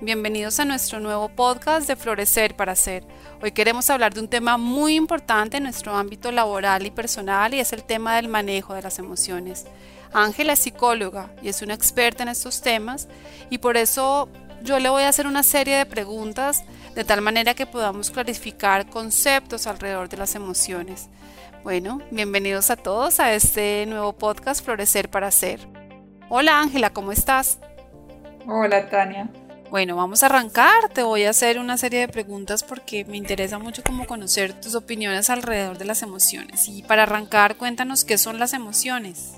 Bienvenidos a nuestro nuevo podcast de Florecer para Ser. Hoy queremos hablar de un tema muy importante en nuestro ámbito laboral y personal y es el tema del manejo de las emociones. Ángela es psicóloga y es una experta en estos temas y por eso yo le voy a hacer una serie de preguntas de tal manera que podamos clarificar conceptos alrededor de las emociones. Bueno, bienvenidos a todos a este nuevo podcast Florecer para Ser. Hola Ángela, ¿cómo estás? Hola Tania. Bueno, vamos a arrancar. Te voy a hacer una serie de preguntas porque me interesa mucho como conocer tus opiniones alrededor de las emociones. Y para arrancar, cuéntanos qué son las emociones.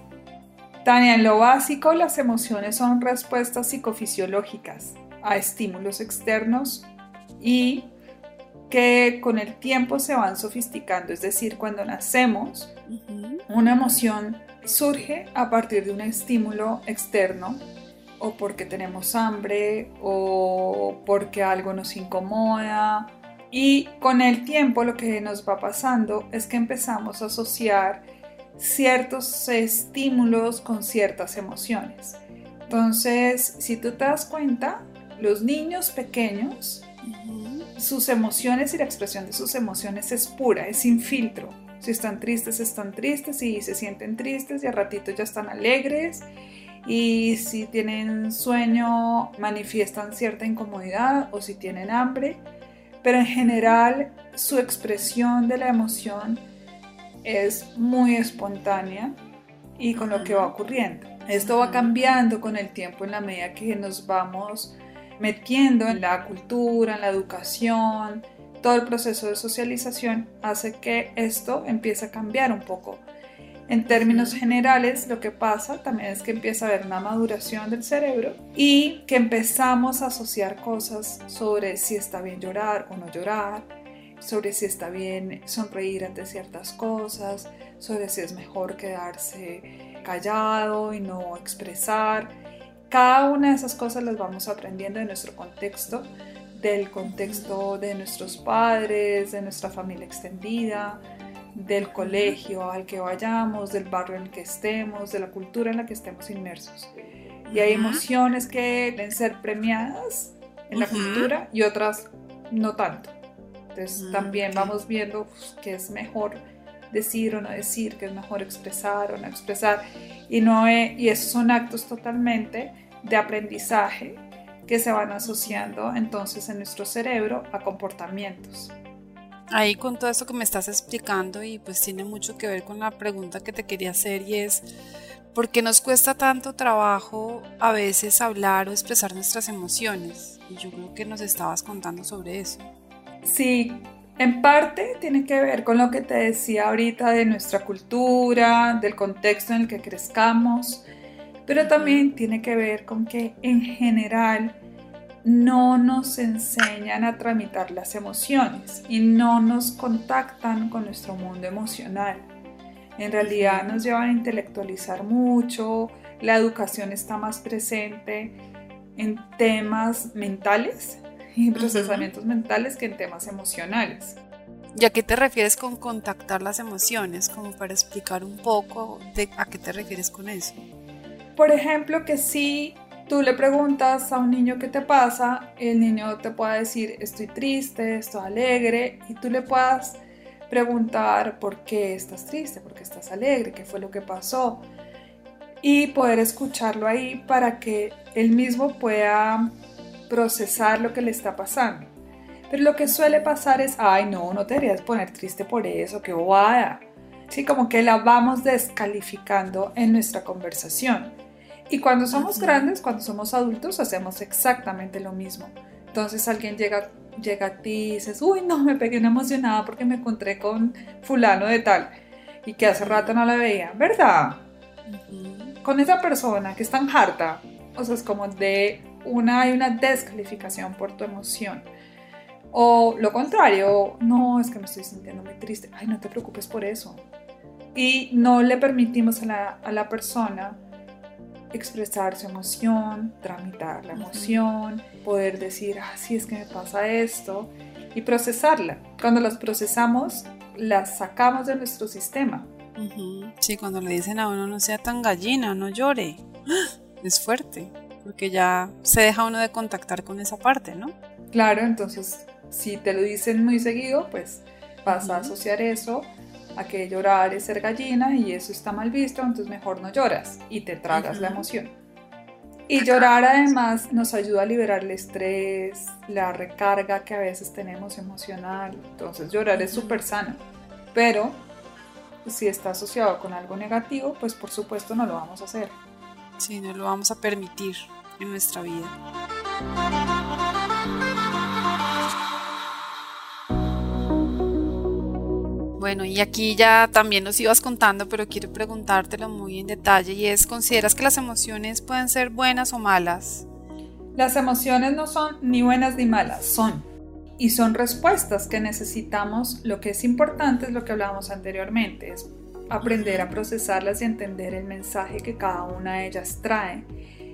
Tania, en lo básico, las emociones son respuestas psicofisiológicas a estímulos externos y que con el tiempo se van sofisticando. Es decir, cuando nacemos, una emoción surge a partir de un estímulo externo o porque tenemos hambre o porque algo nos incomoda. Y con el tiempo lo que nos va pasando es que empezamos a asociar ciertos estímulos con ciertas emociones. Entonces, si tú te das cuenta, los niños pequeños, sus emociones y la expresión de sus emociones es pura, es sin filtro. Si están tristes, están tristes y se sienten tristes y a ratito ya están alegres y si tienen sueño manifiestan cierta incomodidad o si tienen hambre, pero en general su expresión de la emoción es muy espontánea y con lo que va ocurriendo. Esto va cambiando con el tiempo en la medida que nos vamos metiendo en la cultura, en la educación, todo el proceso de socialización hace que esto empiece a cambiar un poco. En términos generales, lo que pasa también es que empieza a haber una maduración del cerebro y que empezamos a asociar cosas sobre si está bien llorar o no llorar, sobre si está bien sonreír ante ciertas cosas, sobre si es mejor quedarse callado y no expresar. Cada una de esas cosas las vamos aprendiendo en nuestro contexto, del contexto de nuestros padres, de nuestra familia extendida, del colegio al que vayamos, del barrio en el que estemos, de la cultura en la que estemos inmersos. Y hay emociones que deben ser premiadas en la cultura y otras no tanto. Entonces también vamos viendo pues, qué es mejor decir o no decir, qué es mejor expresar o no expresar. Y, no y esos son actos totalmente de aprendizaje que se van asociando entonces en nuestro cerebro a comportamientos ahí con todo esto que me estás explicando y pues tiene mucho que ver con la pregunta que te quería hacer y es, ¿por qué nos cuesta tanto trabajo a veces hablar o expresar nuestras emociones? Y yo creo que nos estabas contando sobre eso. Sí, en parte tiene que ver con lo que te decía ahorita de nuestra cultura, del contexto en el que crezcamos, pero también tiene que ver con que en general no nos enseñan a tramitar las emociones y no nos contactan con nuestro mundo emocional. En realidad nos llevan a intelectualizar mucho, la educación está más presente en temas mentales y procesamientos mentales que en temas emocionales. ¿Y a qué te refieres con contactar las emociones? Como para explicar un poco de a qué te refieres con eso. Por ejemplo, que sí tú le preguntas a un niño qué te pasa, el niño te puede decir estoy triste, estoy alegre y tú le puedas preguntar por qué estás triste, por qué estás alegre, qué fue lo que pasó y poder escucharlo ahí para que él mismo pueda procesar lo que le está pasando. Pero lo que suele pasar es, ay no, no te deberías poner triste por eso, qué bobada. Sí, como que la vamos descalificando en nuestra conversación. Y cuando somos grandes, cuando somos adultos, hacemos exactamente lo mismo. Entonces alguien llega, llega a ti y dices, uy, no, me pegué una emocionada porque me encontré con fulano de tal y que hace rato no la veía, ¿verdad? Con esa persona que es tan harta, o sea, es como de una, hay una descalificación por tu emoción. O lo contrario, no, es que me estoy sintiendo muy triste. Ay, no te preocupes por eso. Y no le permitimos a la, a la persona expresar su emoción, tramitar la emoción, poder decir, ah, sí, es que me pasa esto, y procesarla. Cuando las procesamos, las sacamos de nuestro sistema. Sí, cuando le dicen a uno no sea tan gallina, no llore, es fuerte, porque ya se deja uno de contactar con esa parte, ¿no? Claro, entonces si te lo dicen muy seguido, pues vas a asociar eso a que llorar es ser gallina y eso está mal visto, entonces mejor no lloras y te tragas la emoción. Y llorar además nos ayuda a liberar el estrés, la recarga que a veces tenemos emocional. Entonces llorar es súper sano. Pero si está asociado con algo negativo, pues por supuesto no lo vamos a hacer. Sí, no lo vamos a permitir en nuestra vida. Bueno, y aquí ya también nos ibas contando, pero quiero preguntártelo muy en detalle y es, ¿consideras que las emociones pueden ser buenas o malas? Las emociones no son ni buenas ni malas, son. Y son respuestas que necesitamos. Lo que es importante es lo que hablábamos anteriormente, es aprender a procesarlas y entender el mensaje que cada una de ellas trae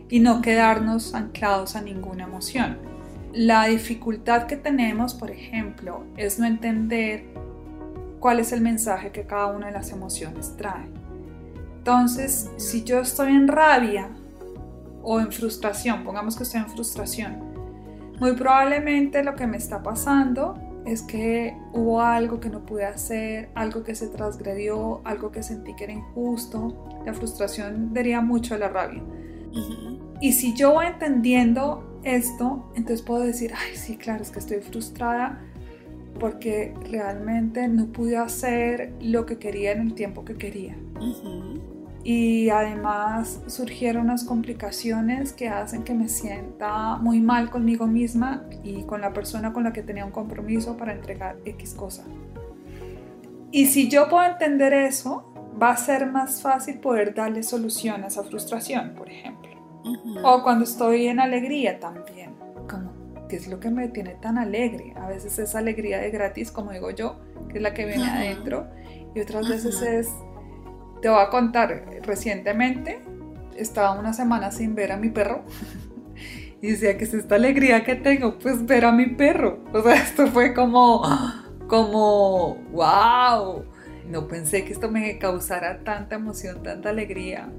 y no quedarnos anclados a ninguna emoción. La dificultad que tenemos, por ejemplo, es no entender cuál es el mensaje que cada una de las emociones trae. Entonces, si yo estoy en rabia o en frustración, pongamos que estoy en frustración, muy probablemente lo que me está pasando es que hubo algo que no pude hacer, algo que se transgredió, algo que sentí que era injusto. La frustración deriva mucho de la rabia. Y si yo voy entendiendo esto, entonces puedo decir, ay, sí, claro, es que estoy frustrada porque realmente no pude hacer lo que quería en el tiempo que quería. Y además surgieron unas complicaciones que hacen que me sienta muy mal conmigo misma y con la persona con la que tenía un compromiso para entregar X cosa. Y si yo puedo entender eso, va a ser más fácil poder darle solución a esa frustración, por ejemplo. O cuando estoy en alegría también ¿Qué es lo que me tiene tan alegre? A veces es alegría de gratis, como digo yo, que es la que viene adentro, y otras veces es, te voy a contar, recientemente estaba una semana sin ver a mi perro y decía que es esta alegría que tengo, pues ver a mi perro. O sea, esto fue como, como, wow. No pensé que esto me causara tanta emoción, tanta alegría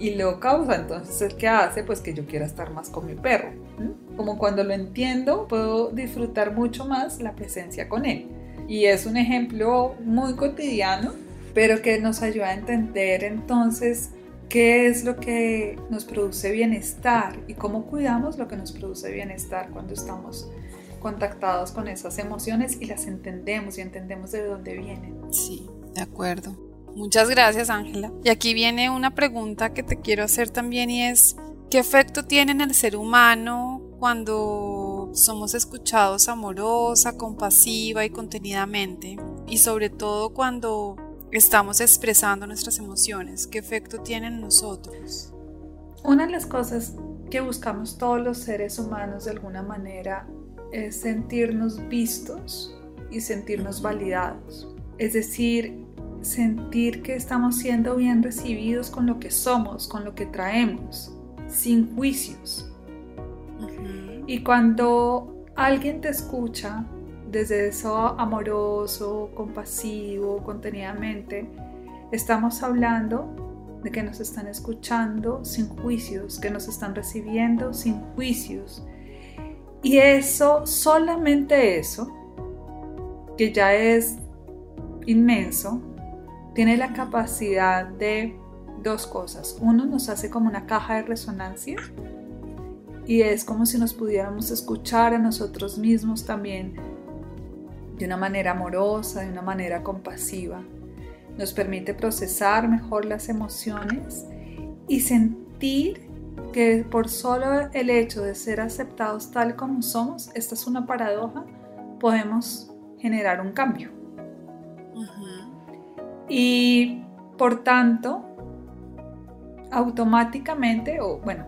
y lo causa. Entonces, ¿el que hace? Pues que yo quiera estar más con mi perro. Como cuando lo entiendo, puedo disfrutar mucho más la presencia con él. Y es un ejemplo muy cotidiano, pero que nos ayuda a entender entonces qué es lo que nos produce bienestar y cómo cuidamos lo que nos produce bienestar cuando estamos contactados con esas emociones y las entendemos y entendemos de dónde vienen. Sí, de acuerdo. Muchas gracias, Ángela. Y aquí viene una pregunta que te quiero hacer también y es, ¿qué efecto tiene en el ser humano cuando somos escuchados amorosa, compasiva y contenidamente? Y sobre todo cuando estamos expresando nuestras emociones, ¿qué efecto tiene en nosotros? Una de las cosas que buscamos todos los seres humanos de alguna manera es sentirnos vistos y sentirnos validados. Es decir, sentir que estamos siendo bien recibidos con lo que somos, con lo que traemos, sin juicios. Y cuando alguien te escucha desde eso amoroso, compasivo, contenidamente, estamos hablando de que nos están escuchando sin juicios, que nos están recibiendo sin juicios. Y eso, solamente eso, que ya es inmenso, tiene la capacidad de dos cosas. Uno nos hace como una caja de resonancia y es como si nos pudiéramos escuchar a nosotros mismos también de una manera amorosa, de una manera compasiva. Nos permite procesar mejor las emociones y sentir que por solo el hecho de ser aceptados tal como somos, esta es una paradoja, podemos generar un cambio. Y por tanto, automáticamente, o bueno,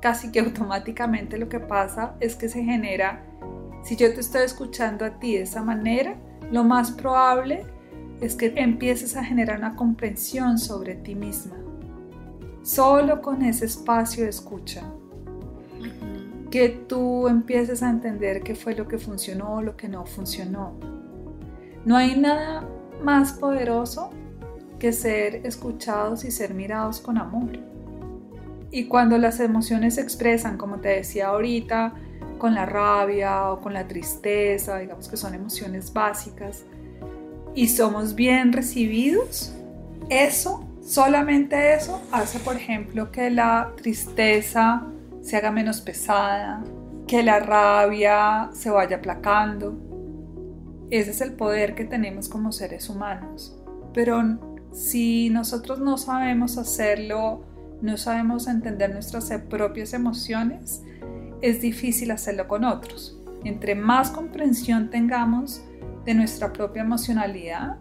casi que automáticamente lo que pasa es que se genera, si yo te estoy escuchando a ti de esa manera, lo más probable es que empieces a generar una comprensión sobre ti misma. Solo con ese espacio de escucha. Que tú empieces a entender qué fue lo que funcionó o lo que no funcionó. No hay nada más poderoso que ser escuchados y ser mirados con amor. Y cuando las emociones se expresan, como te decía ahorita, con la rabia o con la tristeza, digamos que son emociones básicas, y somos bien recibidos, eso, solamente eso, hace, por ejemplo, que la tristeza se haga menos pesada, que la rabia se vaya aplacando. Ese es el poder que tenemos como seres humanos. Pero si nosotros no sabemos hacerlo, no sabemos entender nuestras propias emociones, es difícil hacerlo con otros. Entre más comprensión tengamos de nuestra propia emocionalidad,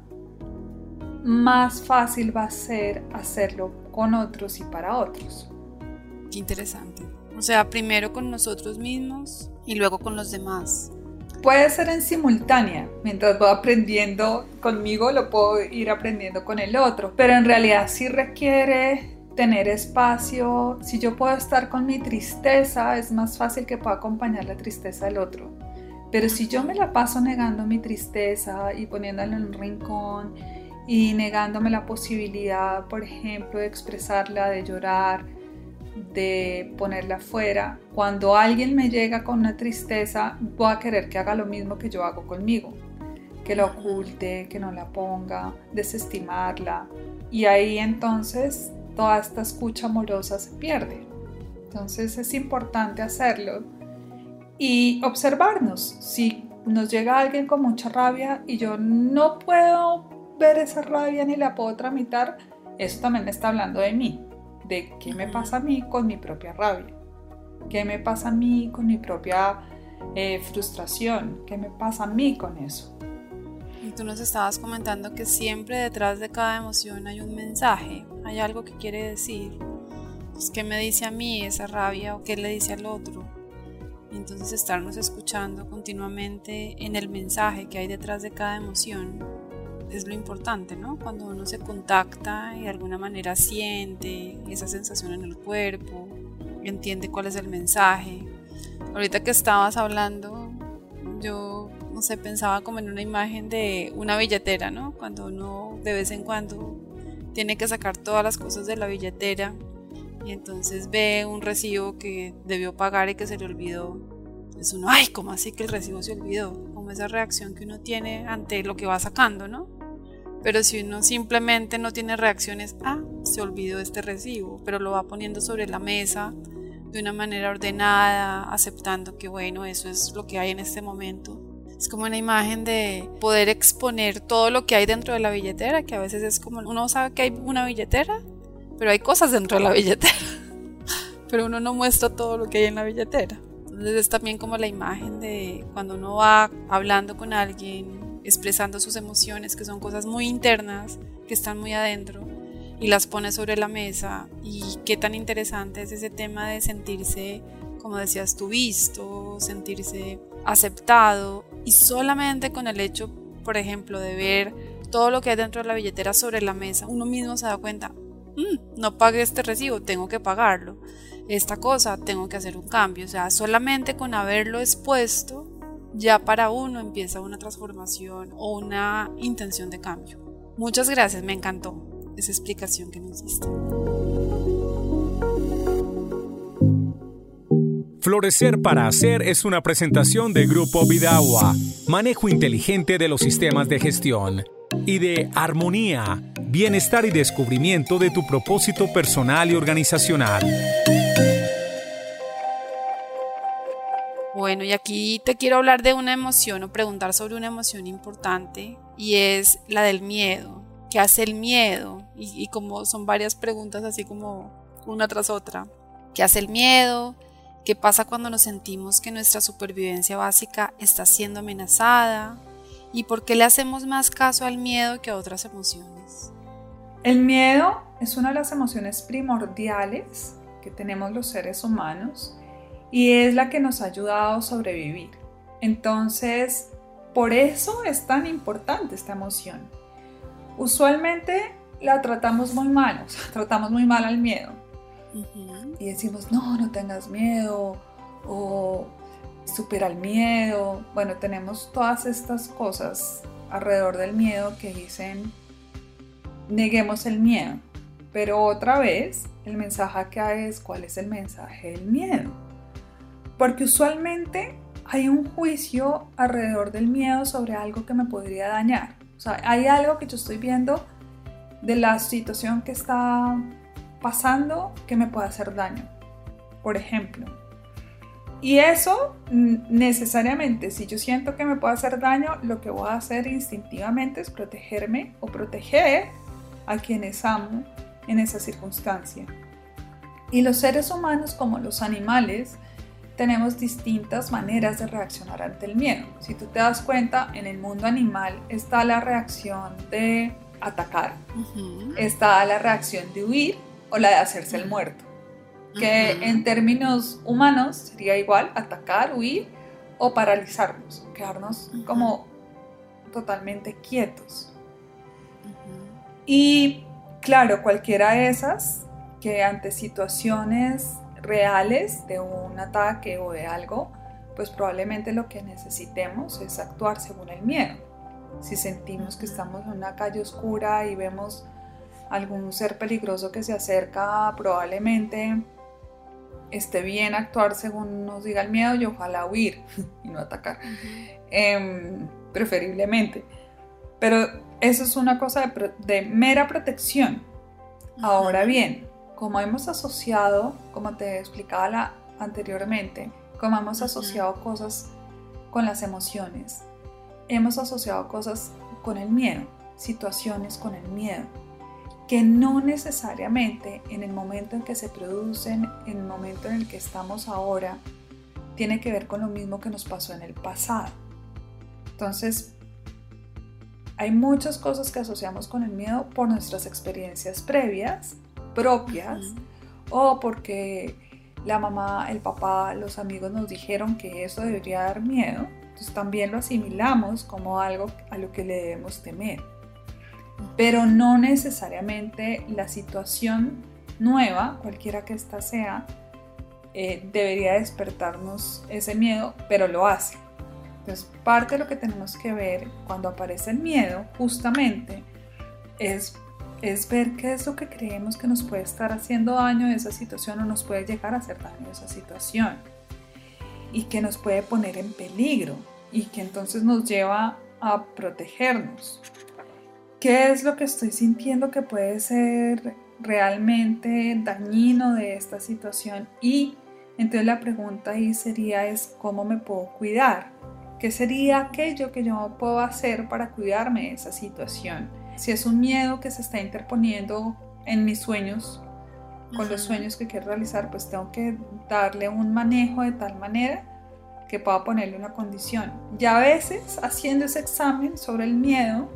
más fácil va a ser hacerlo con otros y para otros. Qué interesante. O sea, primero con nosotros mismos y luego con los demás. Puede ser en simultánea, mientras voy aprendiendo conmigo lo puedo ir aprendiendo con el otro, pero en realidad sí requiere tener espacio, si yo puedo estar con mi tristeza, es más fácil que pueda acompañar la tristeza del otro. Pero si yo me la paso negando mi tristeza y poniéndola en un rincón y negándome la posibilidad, por ejemplo, de expresarla, de llorar, de ponerla afuera, cuando alguien me llega con una tristeza, voy a querer que haga lo mismo que yo hago conmigo, que la oculte, que no la ponga, desestimarla. Y ahí entonces toda esta escucha amorosa se pierde. Entonces es importante hacerlo y observarnos. Si nos llega alguien con mucha rabia y yo no puedo ver esa rabia ni la puedo tramitar, eso también me está hablando de mí, de qué me pasa a mí con mi propia rabia, qué me pasa a mí con mi propia eh, frustración, qué me pasa a mí con eso. Y tú nos estabas comentando que siempre detrás de cada emoción hay un mensaje, hay algo que quiere decir. Pues, ¿Qué me dice a mí esa rabia o qué le dice al otro? entonces estarnos escuchando continuamente en el mensaje que hay detrás de cada emoción es lo importante, ¿no? Cuando uno se contacta y de alguna manera siente esa sensación en el cuerpo, entiende cuál es el mensaje. Ahorita que estabas hablando, yo no sé, pensaba como en una imagen de una billetera, ¿no? Cuando uno de vez en cuando tiene que sacar todas las cosas de la billetera y entonces ve un recibo que debió pagar y que se le olvidó. Es uno, ay, ¿cómo así que el recibo se olvidó? Como esa reacción que uno tiene ante lo que va sacando, ¿no? Pero si uno simplemente no tiene reacciones, ah, se olvidó este recibo, pero lo va poniendo sobre la mesa de una manera ordenada, aceptando que bueno, eso es lo que hay en este momento es como una imagen de poder exponer todo lo que hay dentro de la billetera, que a veces es como uno sabe que hay una billetera, pero hay cosas dentro de la billetera. pero uno no muestra todo lo que hay en la billetera. Entonces es también como la imagen de cuando uno va hablando con alguien, expresando sus emociones, que son cosas muy internas, que están muy adentro, y las pone sobre la mesa. Y qué tan interesante es ese tema de sentirse, como decías tú, visto, sentirse aceptado y solamente con el hecho, por ejemplo, de ver todo lo que hay dentro de la billetera sobre la mesa, uno mismo se da cuenta, mm, no pagué este recibo, tengo que pagarlo. Esta cosa, tengo que hacer un cambio. O sea, solamente con haberlo expuesto, ya para uno empieza una transformación o una intención de cambio. Muchas gracias, me encantó esa explicación que nos diste. Florecer para Hacer es una presentación de Grupo Vidagua, manejo inteligente de los sistemas de gestión, y de Armonía, bienestar y descubrimiento de tu propósito personal y organizacional. Bueno, y aquí te quiero hablar de una emoción o preguntar sobre una emoción importante y es la del miedo. ¿Qué hace el miedo? Y, como son varias preguntas así como una tras otra. ¿Qué hace el miedo? ¿Qué pasa cuando nos sentimos que nuestra supervivencia básica está siendo amenazada? ¿Y por qué le hacemos más caso al miedo que a otras emociones? El miedo es una de las emociones primordiales que tenemos los seres humanos y es la que nos ha ayudado a sobrevivir. Entonces, por eso es tan importante esta emoción. Usualmente la tratamos muy mal, o sea, tratamos muy mal al miedo. Y decimos, no, no tengas miedo, o supera el miedo. Bueno, tenemos todas estas cosas alrededor del miedo que dicen, neguemos el miedo. Pero otra vez, el mensaje acá es cuál es el mensaje del miedo. Porque usualmente hay un juicio alrededor del miedo sobre algo que me podría dañar. O sea, hay algo que yo estoy viendo de la situación que está pasando que me puede hacer daño. Por ejemplo. Y eso necesariamente, si yo siento que me puede hacer daño, lo que voy a hacer instintivamente es protegerme o proteger a quienes amo en esa circunstancia. Y los seres humanos como los animales tenemos distintas maneras de reaccionar ante el miedo. Si tú te das cuenta, en el mundo animal está la reacción de atacar, está la reacción de huir o la de hacerse el muerto, que en términos humanos sería igual atacar, huir o paralizarnos, quedarnos como totalmente quietos. Y claro, cualquiera de esas que ante situaciones reales de un ataque o de algo, pues probablemente lo que necesitemos es actuar según el miedo. Si sentimos que estamos en una calle oscura y vemos algún ser peligroso que se acerca, probablemente esté bien actuar según nos diga el miedo y ojalá huir y no atacar, em, preferiblemente. Pero eso es una cosa de, mera protección. Ahora bien, como hemos asociado, como te explicaba anteriormente, como hemos asociado cosas con las emociones, hemos asociado cosas con el miedo, situaciones con el miedo, que no necesariamente en el momento en que se producen, en el momento en el que estamos ahora, tiene que ver con lo mismo que nos pasó en el pasado. Entonces, hay muchas cosas que asociamos con el miedo por nuestras experiencias previas, propias, o porque la mamá, el papá, los amigos nos dijeron que eso debería dar miedo entonces también lo asimilamos como algo a lo que le debemos temer. Pero no necesariamente la situación nueva, cualquiera que ésta sea, eh, debería despertarnos ese miedo, pero lo hace. Entonces, parte de lo que tenemos que ver cuando aparece el miedo, justamente, es, es ver qué es lo que creemos que nos puede estar haciendo daño de esa situación o nos puede llegar a hacer daño de esa situación y que nos puede poner en peligro y que entonces nos lleva a protegernos. ¿Qué es lo que estoy sintiendo que puede ser realmente dañino de esta situación? Y entonces la pregunta ahí sería es cómo me puedo cuidar. ¿Qué sería aquello que yo puedo hacer para cuidarme de esa situación? Si es un miedo que se está interponiendo en mis sueños, con los sueños que quiero realizar, pues tengo que darle un manejo de tal manera que pueda ponerle una condición. Y a veces, haciendo ese examen sobre el miedo,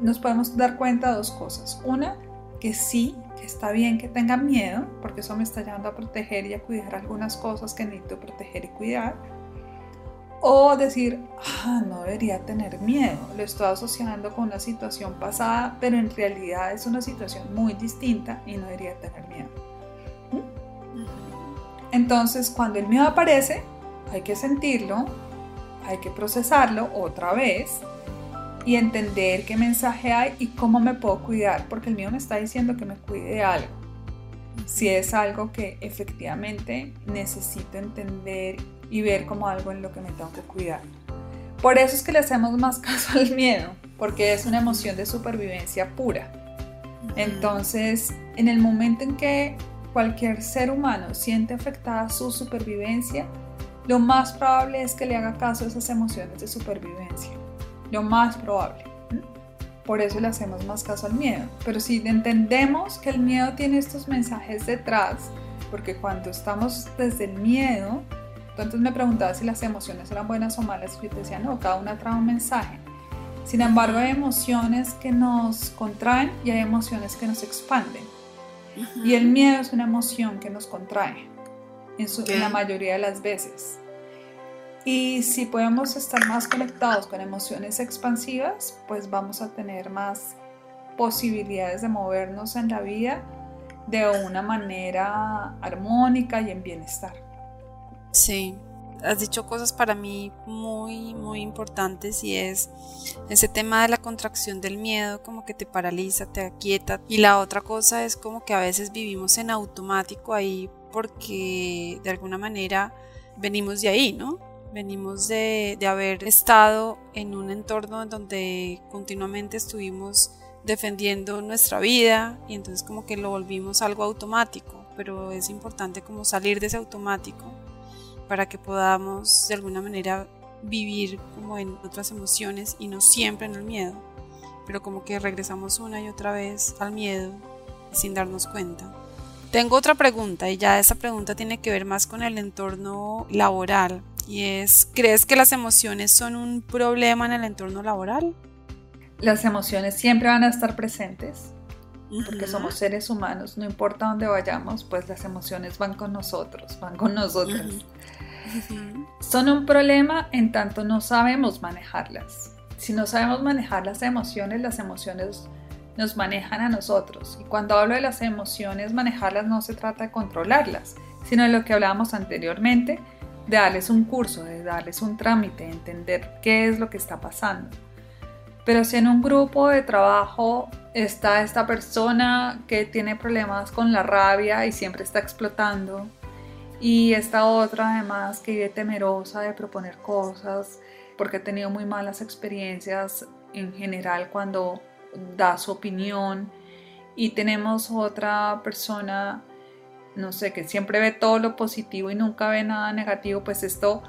nos podemos dar cuenta de dos cosas. Una, que sí, que está bien que tenga miedo, porque eso me está llevando a proteger y a cuidar algunas cosas que necesito proteger y cuidar. O decir, ah, no debería tener miedo, lo estoy asociando con una situación pasada, pero en realidad es una situación muy distinta y no debería tener miedo. Entonces, cuando el miedo aparece, hay que sentirlo, hay que procesarlo otra vez y entender qué mensaje hay y cómo me puedo cuidar, porque el mío me está diciendo que me cuide de algo. Si es algo que efectivamente necesito entender y ver como algo en lo que me tengo que cuidar. Por eso es que le hacemos más caso al miedo, porque es una emoción de supervivencia pura. Entonces, en el momento en que cualquier ser humano siente afectada su supervivencia, lo más probable es que le haga caso a esas emociones de supervivencia. Lo más probable. Por eso le hacemos más caso al miedo. Pero si entendemos que el miedo tiene estos mensajes detrás, porque cuando estamos desde el miedo, entonces me preguntaba si las emociones eran buenas o malas, y yo te decía, no, cada una trae un mensaje. Sin embargo, hay emociones que nos contraen y hay emociones que nos expanden. Y el miedo es una emoción que nos contrae en, en la mayoría de las veces. Y si podemos estar más conectados con emociones expansivas, pues vamos a tener más posibilidades de movernos en la vida de una manera armónica y en bienestar. Sí, has dicho cosas para mí muy, muy importantes y es ese tema de la contracción del miedo, como que te paraliza, te aquieta. Y la otra cosa es como que a veces vivimos en automático ahí porque de alguna manera venimos de ahí, ¿no? Venimos de, haber estado en un entorno en donde continuamente estuvimos defendiendo nuestra vida y entonces como que lo volvimos algo automático, pero es importante como salir de ese automático para que podamos de alguna manera vivir como en otras emociones y no siempre en el miedo, pero como que regresamos una y otra vez al miedo sin darnos cuenta. Tengo otra pregunta y ya esa pregunta tiene que ver más con el entorno laboral y es, ¿crees que las emociones son un problema en el entorno laboral? Las emociones siempre van a estar presentes porque somos seres humanos, no importa dónde vayamos, pues las emociones van con nosotros, van con nosotras. Son un problema en tanto no sabemos manejarlas. Si no sabemos manejar las emociones, las emociones nos manejan a nosotros. Y cuando hablo de las emociones, manejarlas no se trata de controlarlas, sino de lo que hablábamos anteriormente, de darles un curso, de darles un trámite, de entender qué es lo que está pasando. Pero si en un grupo de trabajo está esta persona que tiene problemas con la rabia y siempre está explotando, y esta otra además que vive temerosa de proponer cosas porque ha tenido muy malas experiencias en general cuando da su opinión, y tenemos otra persona no sé, que siempre ve todo lo positivo y nunca ve nada negativo, pues esto,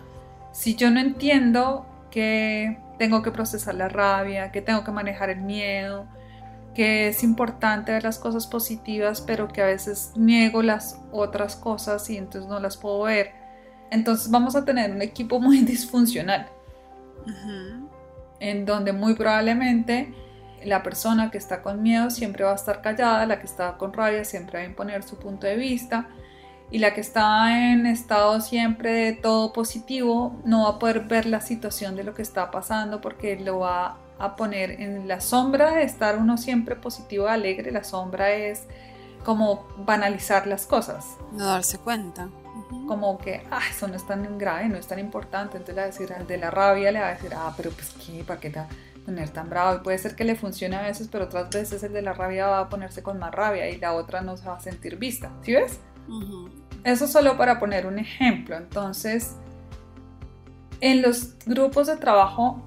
si yo no entiendo que tengo que procesar la rabia, que tengo que manejar el miedo, que es importante ver las cosas positivas, pero que a veces niego las otras cosas y entonces no las puedo ver, entonces vamos a tener un equipo muy disfuncional, en donde muy probablemente la persona que está con miedo siempre va a estar callada, la que está con rabia siempre va a imponer su punto de vista y la que está en estado siempre de todo positivo no va a poder ver la situación de lo que está pasando porque lo va a poner en la sombra de estar uno siempre positivo, alegre, la sombra es como banalizar las cosas. No darse cuenta. Como que, ah, eso no es tan grave, no es tan importante. Entonces le va a decir al de la rabia, le va a decir, ah, pero pues qué, ¿para qué da? poner tan bravo y puede ser que le funcione a veces, pero otras veces el de la rabia va a ponerse con más rabia y la otra no se va a sentir vista. ¿Sí ves? Eso solo para poner un ejemplo. Entonces, en los grupos de trabajo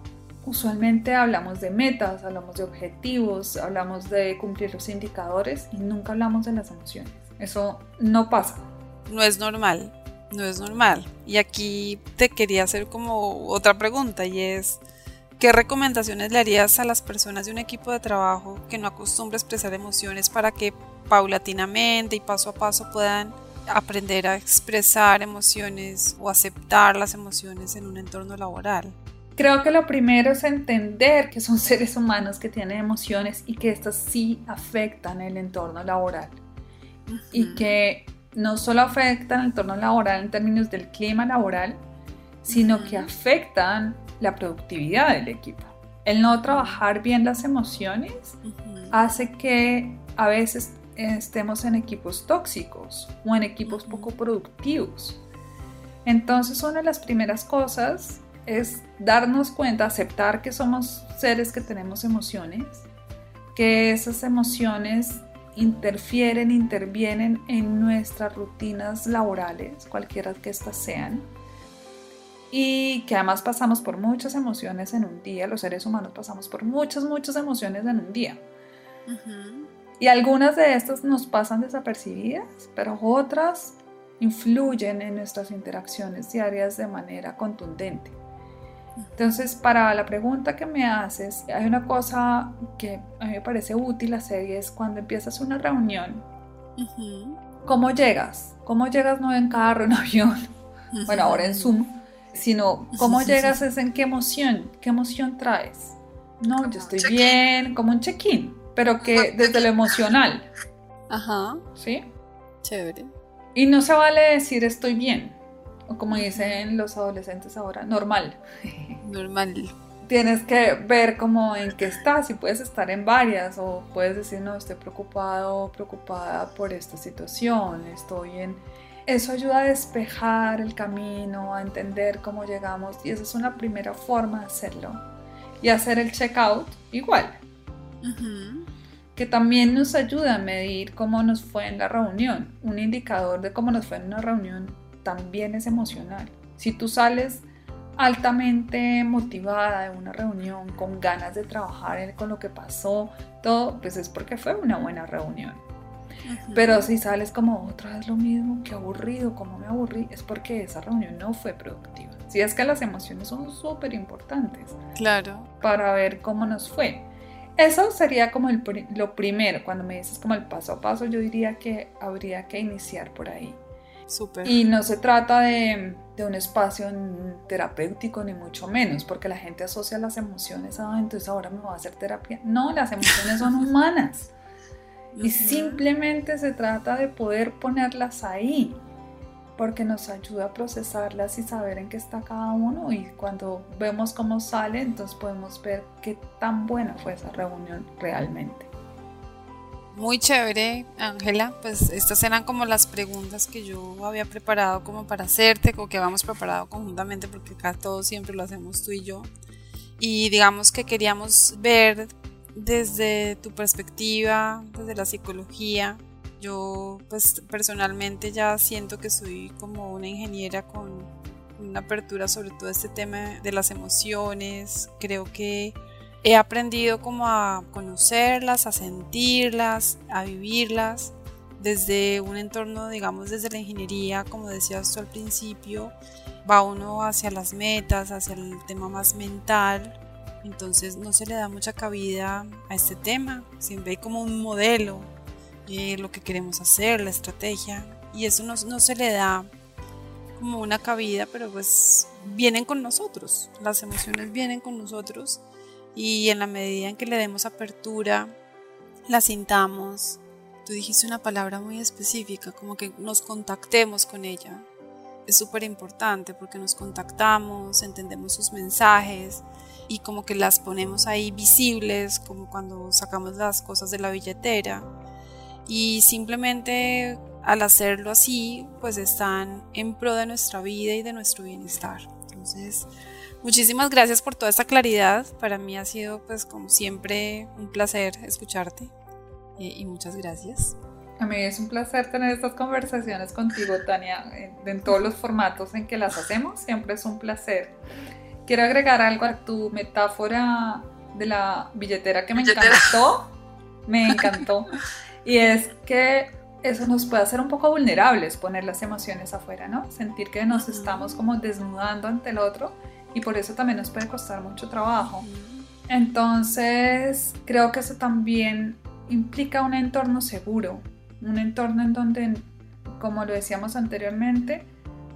usualmente hablamos de metas, hablamos de objetivos, hablamos de cumplir los indicadores y nunca hablamos de las emociones. Eso no pasa. No es normal, no es normal. Y aquí te quería hacer como otra pregunta y es, ¿Qué recomendaciones le harías a las personas de un equipo de trabajo que no acostumbra a expresar emociones para que paulatinamente y paso a paso puedan aprender a expresar emociones o aceptar las emociones en un entorno laboral? Creo que lo primero es entender que son seres humanos que tienen emociones y que estas sí afectan el entorno laboral. Y que no solo afectan el entorno laboral en términos del clima laboral, sino que afectan la productividad del equipo. El no trabajar bien las emociones hace que a veces estemos en equipos tóxicos o en equipos poco productivos. Entonces una de las primeras cosas es darnos cuenta, aceptar que somos seres que tenemos emociones, que esas emociones interfieren, intervienen en nuestras rutinas laborales, cualquiera que éstas sean, y que además pasamos por muchas emociones en un día, los seres humanos pasamos por muchas, muchas emociones en un día. Y algunas de estas nos pasan desapercibidas, pero otras influyen en nuestras interacciones diarias de manera contundente. Entonces, para la pregunta que me haces, hay una cosa que a mí me parece útil hacer y es cuando empiezas una reunión, ¿cómo llegas? ¿Cómo llegas no en carro, en avión? Bueno, ahora en Zoom sino cómo llegas es en qué emoción, qué emoción traes. No, yo estoy bien, como un check-in, pero que desde lo emocional. Ajá. ¿Sí? Chévere. Y no se vale decir estoy bien, o como dicen los adolescentes ahora, normal. Normal. Tienes que ver como en qué estás y puedes estar en varias o puedes decir no, estoy preocupado, preocupada por esta situación, estoy en... Eso ayuda a despejar el camino, a entender cómo llegamos y esa es una primera forma de hacerlo. Y hacer el checkout igual. Que también nos ayuda a medir cómo nos fue en la reunión. Un indicador de cómo nos fue en una reunión también es emocional. Si tú sales altamente motivada de una reunión, con ganas de trabajar con lo que pasó, todo, pues es porque fue una buena reunión. Pero si sales como otra vez lo mismo, qué aburrido, cómo me aburrí, es porque esa reunión no fue productiva. Si es que las emociones son súper importantes. Claro. Para ver cómo nos fue. Eso sería como lo primero. Cuando me dices como el paso a paso, yo diría que habría que iniciar por ahí. Y no se trata de, un espacio terapéutico ni mucho menos, porque la gente asocia las emociones a, entonces ahora me voy a hacer terapia. No, las emociones son humanas. Y simplemente se trata de poder ponerlas ahí, porque nos ayuda a procesarlas y saber en qué está cada uno. Y cuando vemos cómo sale, entonces podemos ver qué tan buena fue esa reunión realmente. Muy chévere, Ángela. Pues estas eran como las preguntas que yo había preparado como para hacerte, o que habíamos preparado conjuntamente, porque acá todo siempre lo hacemos tú y yo. Y digamos que queríamos ver desde tu perspectiva, desde la psicología. Yo pues personalmente ya siento que soy como una ingeniera con una apertura sobre todo este tema de las emociones. Creo que he aprendido como a conocerlas, a sentirlas, a vivirlas desde un entorno, digamos, desde la ingeniería, como decías tú al principio, va uno hacia las metas, hacia el tema más mental, entonces no se le da mucha cabida a este tema, siempre hay como un modelo, eh, lo que queremos hacer, la estrategia, y eso no, no se le da como una cabida, pero pues vienen con nosotros, las emociones vienen con nosotros y en la medida en que le demos apertura, la sintamos, tú dijiste una palabra muy específica, como que nos contactemos con ella. Es súper importante porque nos contactamos, entendemos sus mensajes y como que las ponemos ahí visibles, como cuando sacamos las cosas de la billetera. Y simplemente al hacerlo así, pues están en pro de nuestra vida y de nuestro bienestar. Entonces, Muchísimas gracias por toda esta claridad. Para mí ha sido, pues, como siempre, un placer escucharte. Eh, y muchas gracias. A mí es un placer tener estas conversaciones contigo, Tania, en, todos los formatos en que las hacemos. Siempre es un placer. Quiero agregar algo a tu metáfora de la billetera que me encantó. Me encantó. y es que eso nos puede hacer un poco vulnerables, poner las emociones afuera, ¿no? Sentir que nos estamos como desnudando ante el otro y por eso también nos puede costar mucho trabajo. Entonces, creo que eso también implica un entorno seguro, un entorno en donde, como lo decíamos anteriormente,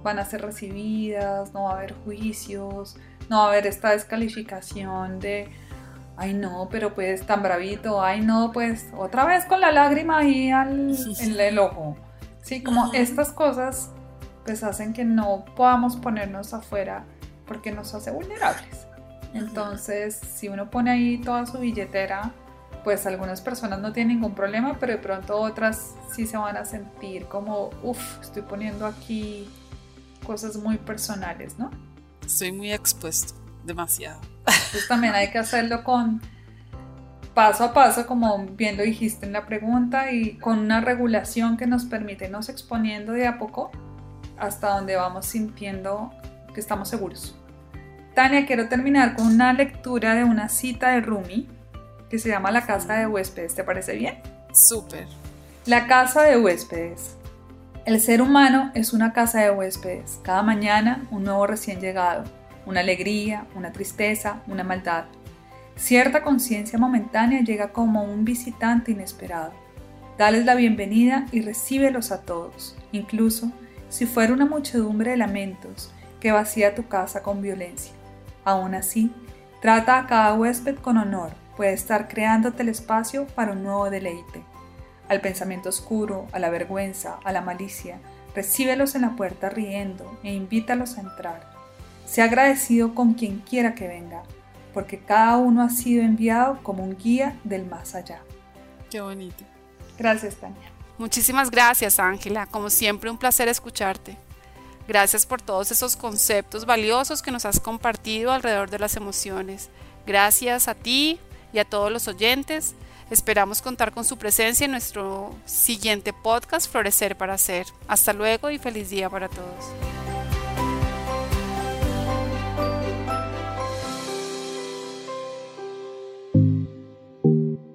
van a ser recibidas, no va a haber juicios, no va a haber esta descalificación de, ay no, pero pues tan bravito, ay no, pues otra vez con la lágrima ahí al, en el ojo. Sí, como estas cosas pues hacen que no podamos ponernos afuera porque nos hace vulnerables. Entonces, si uno pone ahí toda su billetera, pues algunas personas no tienen ningún problema, pero de pronto otras sí se van a sentir como, uff, estoy poniendo aquí cosas muy personales, ¿no? Estoy muy expuesto, demasiado. Entonces también hay que hacerlo con paso a paso, como bien lo dijiste en la pregunta, y con una regulación que nos permite irnos exponiendo de a poco hasta donde vamos sintiendo que estamos seguros. Tania, quiero terminar con una lectura de una cita de Rumi que se llama La casa de huéspedes. ¿Te parece bien? Súper. La casa de huéspedes. El ser humano es una casa de huéspedes. Cada mañana un nuevo recién llegado, una alegría, una tristeza, una maldad. Cierta conciencia momentánea llega como un visitante inesperado. Dales la bienvenida y recíbelos a todos, incluso si fuera una muchedumbre de lamentos, que vacía tu casa con violencia. Aún así, trata a cada huésped con honor, puede estar creándote el espacio para un nuevo deleite. al pensamiento oscuro, a la vergüenza, a la malicia. Recíbelos en la puerta riendo e invítalos a entrar. Sea agradecido con quien quiera que venga, porque cada uno ha sido enviado como un guía del más allá. Qué bonito. Gracias, Tania. Muchísimas gracias, Ángela. Como siempre, un placer escucharte. Gracias por todos esos conceptos valiosos que nos has compartido alrededor de las emociones. Gracias a ti y a todos los oyentes. Esperamos contar con su presencia en nuestro siguiente podcast Florecer para Ser. Hasta luego y feliz día para todos.